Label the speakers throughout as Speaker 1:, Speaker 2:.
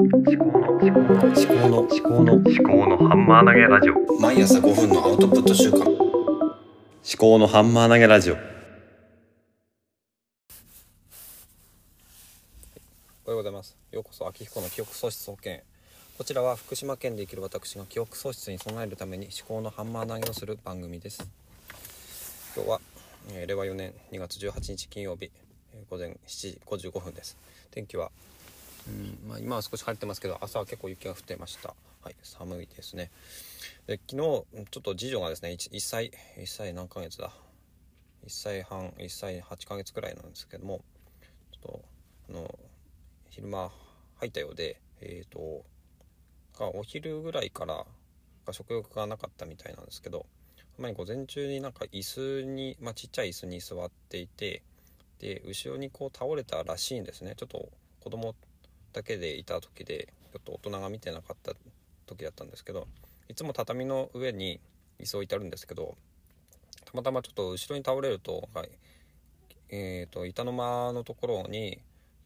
Speaker 1: 思考の思考の思考の思考の思考のハンマー投げラジオ
Speaker 2: 毎朝5分のアウトプット週間
Speaker 1: 思考のハンマー投げラジオ
Speaker 3: おはようございます。ようこそ秋彦の記憶喪失保険。こちらは福島県で生きる私が記憶喪失に備えるために思考のハンマー投げをする番組です。今日は、えー令和4年2月18日金曜日、えー午前7時55分です。天気は、うんまあ、今は少し晴れてますけど朝は結構雪が降ってました。はい、寒いですね。で昨日ちょっと次女がですね 1, 1歳1歳何ヶ月だ？1歳半1歳8ヶ月くらいなんですけどもちょっとあの昼間入ったようでえっ、とお昼ぐらいから食欲がなかったみたいなんですけどたまに午前中になんか椅子に、まあ、ちっちゃい椅子に座っていてで後ろにこう倒れたらしいんですねちょっと子供だけでいた時でちょっと大人が見てなかった時だったんですけどいつも畳の上に椅子置いてあるんですけどたまたまちょっと後ろに倒れると、はいえー、と板の間のところに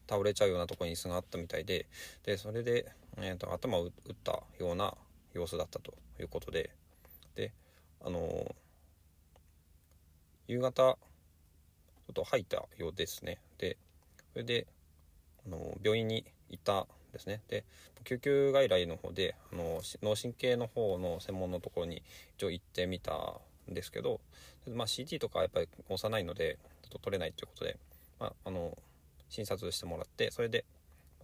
Speaker 3: 倒れちゃうようなところに椅子があったみたいででそれで、えー、と頭を打ったような様子だったということでであのー夕方ちょっと吐いたようですね。でそれで、あの病院に行ったんですね。で救急外来の方であの脳神経の方の専門のところに一応行ってみたんですけど、まあ、CT とかやっぱり幼いのでちょっと取れないということで、まあ、あの診察してもらってそれで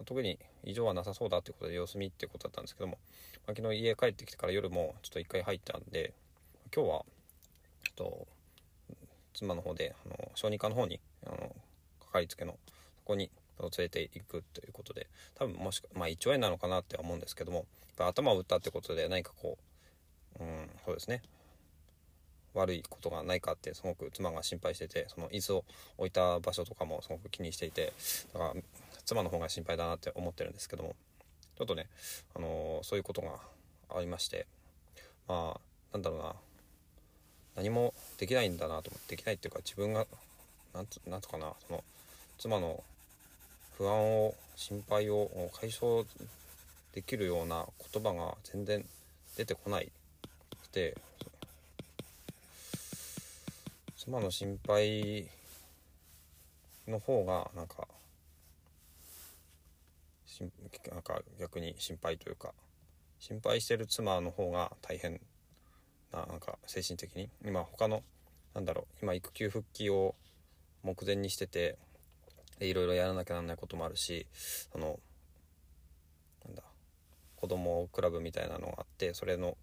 Speaker 3: 特に異常はなさそうだということで様子見っていうことだったんですけども、まあ、昨日家帰ってきてから夜もちょっと一回入ったんで今日はちょっと妻の方であの小児科の方にあのかかりつけのそこに連れていくということで多分もしかまあ胃腸炎なのかなって思うんですけども頭を打ったってことで何かこううんそうですね。悪いことがないかってすごく妻が心配しててその椅子を置いた場所とかもすごく気にしていてだから妻の方が心配だなって思ってるんですけどもちょっとね、あのーそういうことがありましてまあなんだろうな何もできないんだなと思ってできないっていうか自分がなんつなんとかなその妻の不安を心配を解消できるような言葉が全然出てこないで妻の心配の方がなんかなんか逆に心配というか心配してる妻の方が大変ななんか精神的に。今他のなんだろう今育休復帰を目前にしてていろいろやらなきゃならないこともあるしそのなんだ子供クラブみたいなのがあってそれの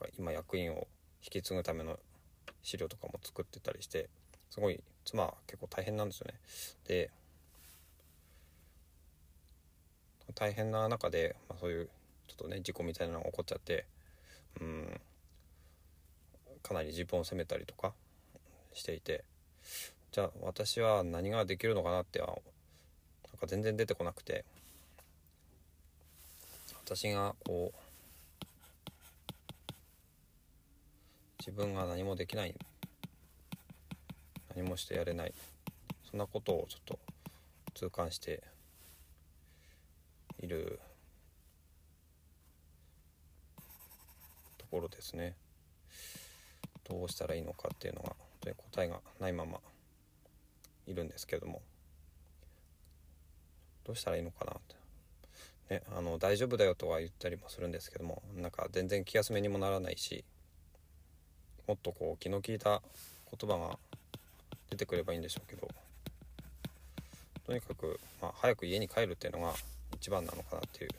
Speaker 3: なんか今役員を引き継ぐための資料とかも作ってたりしてすごい妻は結構大変なんですよね。で大変な中で、まあ、そういうちょっとね事故みたいなのが起こっちゃってうんかなり自分を責めたりとかしていてじゃあ私は何ができるのかなってはなんか全然出てこなくて。私がこう自分が何もできない。何もしてやれない。そんなことをちょっと痛感しているところですね。どうしたらいいのかっていうのが答えがないまま。いるんですけども。どうしたらいいのかなって、ね、あの大丈夫だよとは言ったりもするんですけどもなんか全然気休めにもならないしもっとこう気の利いた言葉が出てくればいいんでしょうけどとにかく、まあ、早く家に帰るっていうのが一番なのかなっていう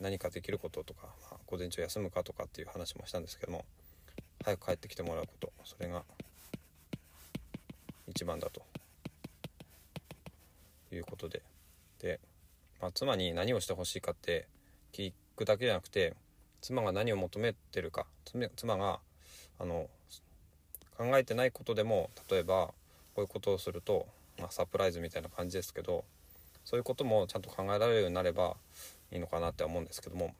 Speaker 3: 何かできることとか、まあ、午前中休むかとかっていう話もしたんですけども早く帰ってきてもらうことそれが一番だと。いうことで。で、まあ、妻に何をしてほしいかって聞くだけじゃなくて妻が何を求めてるか。妻があの考えてないことでも例えばこういうことをすると、まあ、サプライズみたいな感じですけどそういうこともちゃんと考えられるようになればいいのかなって思うんですけども。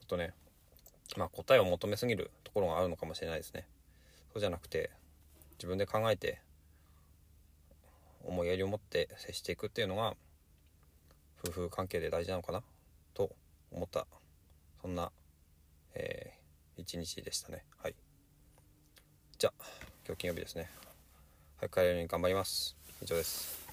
Speaker 3: ちょっとね、まあ、答えを求めすぎるところがあるのかもしれないですね。そうじゃなくて自分で考えて思いやりを持って接していくっていうのが夫婦関係で大事なのかな？と思った。そんな、えー一日でしたね。はい。じゃあ今日金曜日ですね。早く帰れるように頑張ります。以上です。